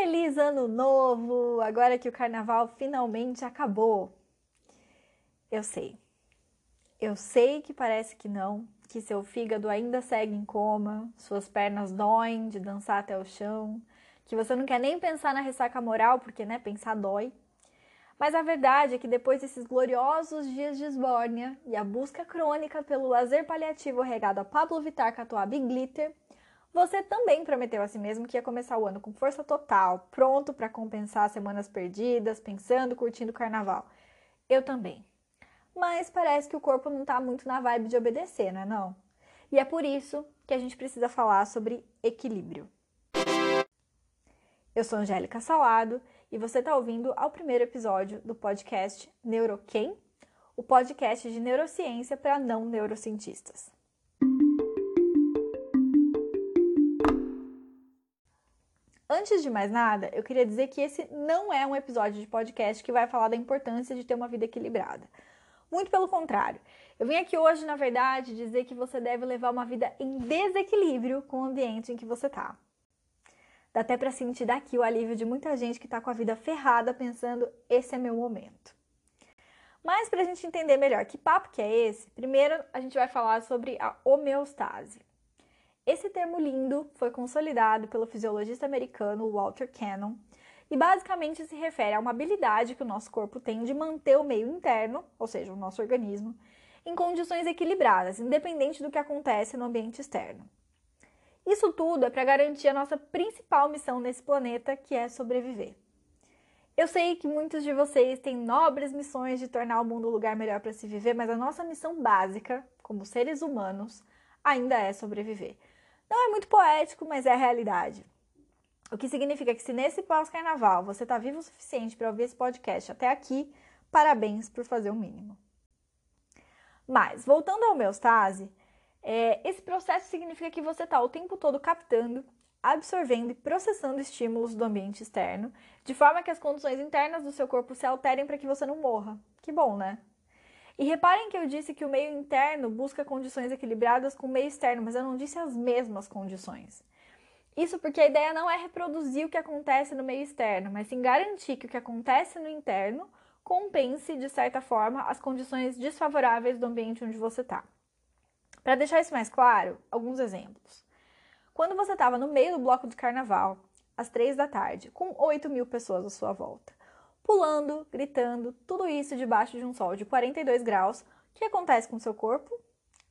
Feliz Ano Novo! Agora que o carnaval finalmente acabou. Eu sei. Eu sei que parece que não, que seu fígado ainda segue em coma, suas pernas doem de dançar até o chão, que você não quer nem pensar na ressaca moral, porque, né, pensar dói. Mas a verdade é que depois desses gloriosos dias de esbórnia e a busca crônica pelo lazer paliativo regado a Pablo Vittar, Catuaba e Glitter, você também prometeu a si mesmo que ia começar o ano com força total, pronto para compensar semanas perdidas, pensando, curtindo o carnaval. Eu também. Mas parece que o corpo não tá muito na vibe de obedecer, não é não? E é por isso que a gente precisa falar sobre equilíbrio. Eu sou Angélica Salado e você está ouvindo ao primeiro episódio do podcast Neuroquem, o podcast de neurociência para não neurocientistas. Antes de mais nada, eu queria dizer que esse não é um episódio de podcast que vai falar da importância de ter uma vida equilibrada. Muito pelo contrário. Eu vim aqui hoje, na verdade, dizer que você deve levar uma vida em desequilíbrio com o ambiente em que você está. Dá até para sentir daqui o alívio de muita gente que está com a vida ferrada pensando: esse é meu momento. Mas para a gente entender melhor que papo que é esse, primeiro a gente vai falar sobre a homeostase. Esse termo lindo foi consolidado pelo fisiologista americano Walter Cannon e basicamente se refere a uma habilidade que o nosso corpo tem de manter o meio interno, ou seja, o nosso organismo, em condições equilibradas, independente do que acontece no ambiente externo. Isso tudo é para garantir a nossa principal missão nesse planeta, que é sobreviver. Eu sei que muitos de vocês têm nobres missões de tornar o mundo um lugar melhor para se viver, mas a nossa missão básica, como seres humanos, ainda é sobreviver. Não é muito poético, mas é a realidade. O que significa que se nesse pós-carnaval você está vivo o suficiente para ouvir esse podcast até aqui, parabéns por fazer o mínimo. Mas, voltando ao homeostase, é, esse processo significa que você está o tempo todo captando, absorvendo e processando estímulos do ambiente externo, de forma que as condições internas do seu corpo se alterem para que você não morra. Que bom, né? E reparem que eu disse que o meio interno busca condições equilibradas com o meio externo, mas eu não disse as mesmas condições. Isso porque a ideia não é reproduzir o que acontece no meio externo, mas sim garantir que o que acontece no interno compense, de certa forma, as condições desfavoráveis do ambiente onde você está. Para deixar isso mais claro, alguns exemplos. Quando você estava no meio do bloco de carnaval, às três da tarde, com 8 mil pessoas à sua volta, pulando, gritando, tudo isso debaixo de um sol de 42 graus. O que acontece com o seu corpo?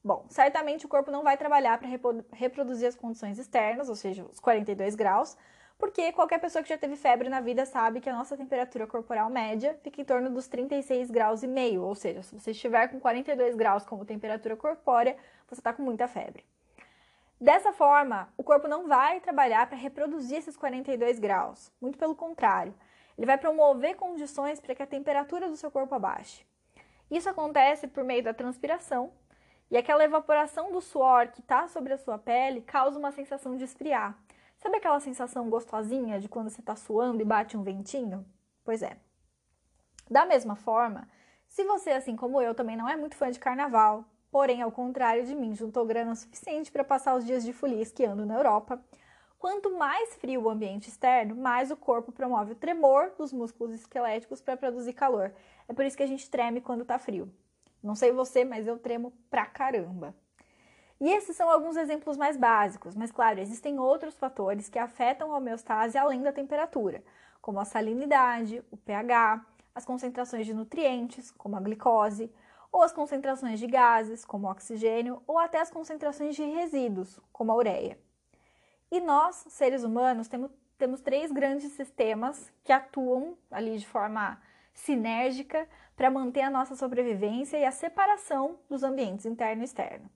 Bom, certamente o corpo não vai trabalhar para reproduzir as condições externas, ou seja, os 42 graus, porque qualquer pessoa que já teve febre na vida sabe que a nossa temperatura corporal média fica em torno dos 36 graus e meio, ou seja, se você estiver com 42 graus como temperatura corpórea, você está com muita febre. Dessa forma, o corpo não vai trabalhar para reproduzir esses 42 graus, muito pelo contrário. Ele vai promover condições para que a temperatura do seu corpo abaixe. Isso acontece por meio da transpiração, e aquela evaporação do suor que está sobre a sua pele causa uma sensação de esfriar. Sabe aquela sensação gostosinha de quando você está suando e bate um ventinho? Pois é. Da mesma forma, se você, assim como eu, também não é muito fã de carnaval, porém, ao contrário de mim, juntou grana suficiente para passar os dias de folia esquiando na Europa, Quanto mais frio o ambiente externo, mais o corpo promove o tremor dos músculos esqueléticos para produzir calor. É por isso que a gente treme quando está frio. Não sei você, mas eu tremo pra caramba. E esses são alguns exemplos mais básicos, mas claro, existem outros fatores que afetam a homeostase além da temperatura, como a salinidade, o pH, as concentrações de nutrientes, como a glicose, ou as concentrações de gases, como o oxigênio, ou até as concentrações de resíduos, como a ureia. E nós, seres humanos, temos, temos três grandes sistemas que atuam ali de forma sinérgica para manter a nossa sobrevivência e a separação dos ambientes interno e externo.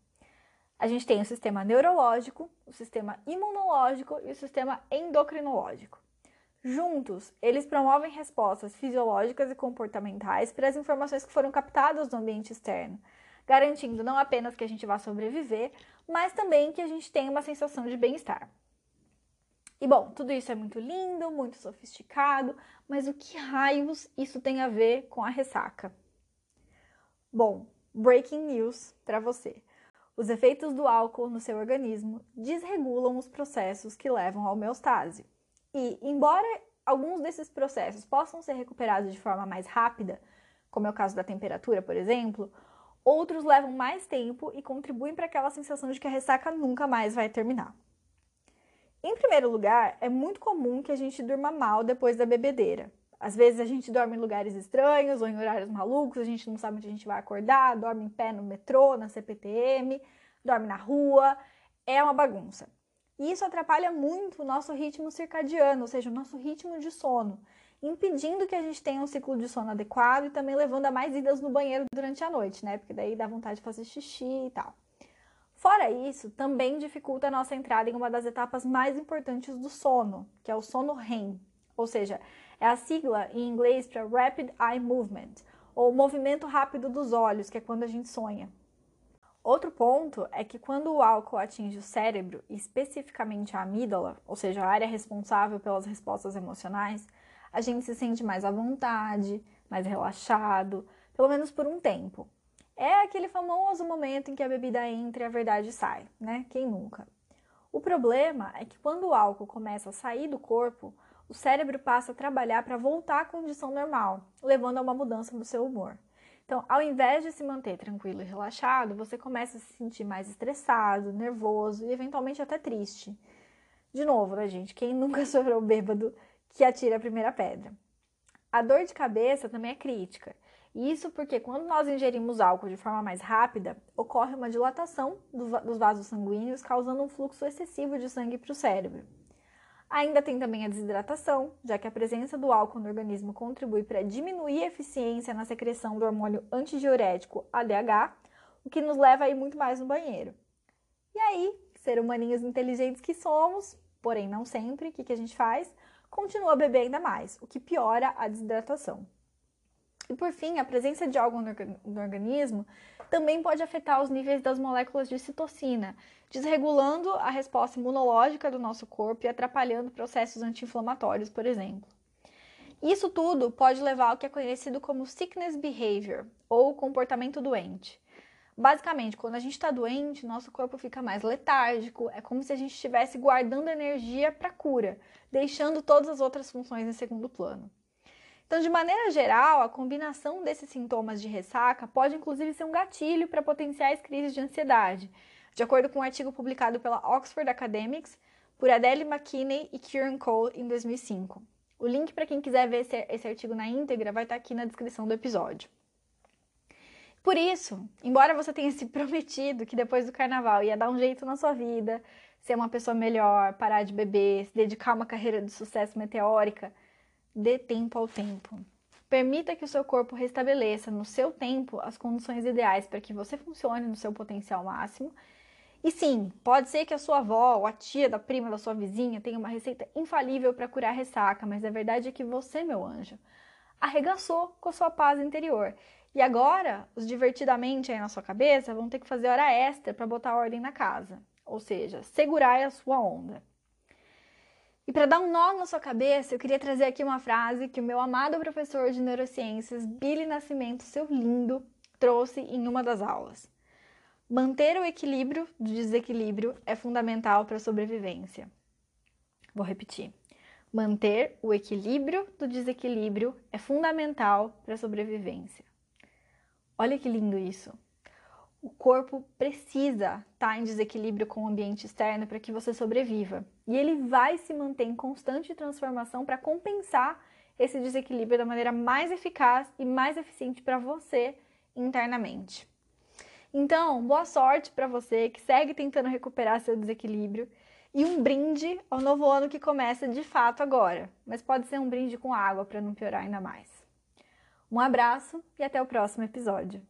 A gente tem o sistema neurológico, o sistema imunológico e o sistema endocrinológico. Juntos, eles promovem respostas fisiológicas e comportamentais para as informações que foram captadas do ambiente externo, garantindo não apenas que a gente vá sobreviver, mas também que a gente tenha uma sensação de bem-estar. E bom, tudo isso é muito lindo, muito sofisticado, mas o que raios isso tem a ver com a ressaca? Bom, breaking news para você. Os efeitos do álcool no seu organismo desregulam os processos que levam à homeostase. E, embora alguns desses processos possam ser recuperados de forma mais rápida, como é o caso da temperatura, por exemplo, outros levam mais tempo e contribuem para aquela sensação de que a ressaca nunca mais vai terminar. Em primeiro lugar, é muito comum que a gente durma mal depois da bebedeira. Às vezes a gente dorme em lugares estranhos ou em horários malucos, a gente não sabe onde a gente vai acordar, dorme em pé no metrô, na CPTM, dorme na rua, é uma bagunça. E isso atrapalha muito o nosso ritmo circadiano, ou seja, o nosso ritmo de sono, impedindo que a gente tenha um ciclo de sono adequado e também levando a mais idas no banheiro durante a noite, né? Porque daí dá vontade de fazer xixi e tal. Fora isso, também dificulta a nossa entrada em uma das etapas mais importantes do sono, que é o sono REM, ou seja, é a sigla em inglês para Rapid Eye Movement, ou movimento rápido dos olhos, que é quando a gente sonha. Outro ponto é que quando o álcool atinge o cérebro, especificamente a amígdala, ou seja, a área responsável pelas respostas emocionais, a gente se sente mais à vontade, mais relaxado, pelo menos por um tempo. É aquele famoso momento em que a bebida entra e a verdade sai, né? Quem nunca? O problema é que quando o álcool começa a sair do corpo, o cérebro passa a trabalhar para voltar à condição normal, levando a uma mudança no seu humor. Então, ao invés de se manter tranquilo e relaxado, você começa a se sentir mais estressado, nervoso e eventualmente até triste. De novo, né, gente? Quem nunca sofreu bêbado que atira a primeira pedra. A dor de cabeça também é crítica. Isso porque quando nós ingerimos álcool de forma mais rápida, ocorre uma dilatação dos vasos sanguíneos, causando um fluxo excessivo de sangue para o cérebro. Ainda tem também a desidratação, já que a presença do álcool no organismo contribui para diminuir a eficiência na secreção do hormônio antidiurético ADH, o que nos leva a ir muito mais no banheiro. E aí, ser humaninhos inteligentes que somos, porém não sempre, o que, que a gente faz? Continua beber ainda mais, o que piora a desidratação. E por fim, a presença de álcool no organismo também pode afetar os níveis das moléculas de citocina, desregulando a resposta imunológica do nosso corpo e atrapalhando processos anti-inflamatórios, por exemplo. Isso tudo pode levar ao que é conhecido como sickness behavior, ou comportamento doente. Basicamente, quando a gente está doente, nosso corpo fica mais letárgico, é como se a gente estivesse guardando energia para cura, deixando todas as outras funções em segundo plano. Então, de maneira geral, a combinação desses sintomas de ressaca pode inclusive ser um gatilho para potenciais crises de ansiedade, de acordo com um artigo publicado pela Oxford Academics por Adele McKinney e Kieran Cole em 2005. O link para quem quiser ver esse, esse artigo na íntegra vai estar tá aqui na descrição do episódio. Por isso, embora você tenha se prometido que depois do carnaval ia dar um jeito na sua vida, ser uma pessoa melhor, parar de beber, se dedicar a uma carreira de sucesso meteórica, dê tempo ao tempo. Permita que o seu corpo restabeleça no seu tempo as condições ideais para que você funcione no seu potencial máximo e sim, pode ser que a sua avó ou a tia da prima da sua vizinha tenha uma receita infalível para curar ressaca, mas a verdade é que você, meu anjo, arregaçou com a sua paz interior. E agora, os divertidamente aí na sua cabeça vão ter que fazer hora extra para botar ordem na casa, ou seja, segurar a sua onda. E para dar um nó na sua cabeça, eu queria trazer aqui uma frase que o meu amado professor de neurociências, Billy Nascimento, seu lindo, trouxe em uma das aulas. Manter o equilíbrio do desequilíbrio é fundamental para a sobrevivência. Vou repetir. Manter o equilíbrio do desequilíbrio é fundamental para a sobrevivência. Olha que lindo isso. O corpo precisa estar tá em desequilíbrio com o ambiente externo para que você sobreviva. E ele vai se manter em constante transformação para compensar esse desequilíbrio da maneira mais eficaz e mais eficiente para você internamente. Então, boa sorte para você que segue tentando recuperar seu desequilíbrio e um brinde ao novo ano que começa de fato agora, mas pode ser um brinde com água para não piorar ainda mais. Um abraço e até o próximo episódio.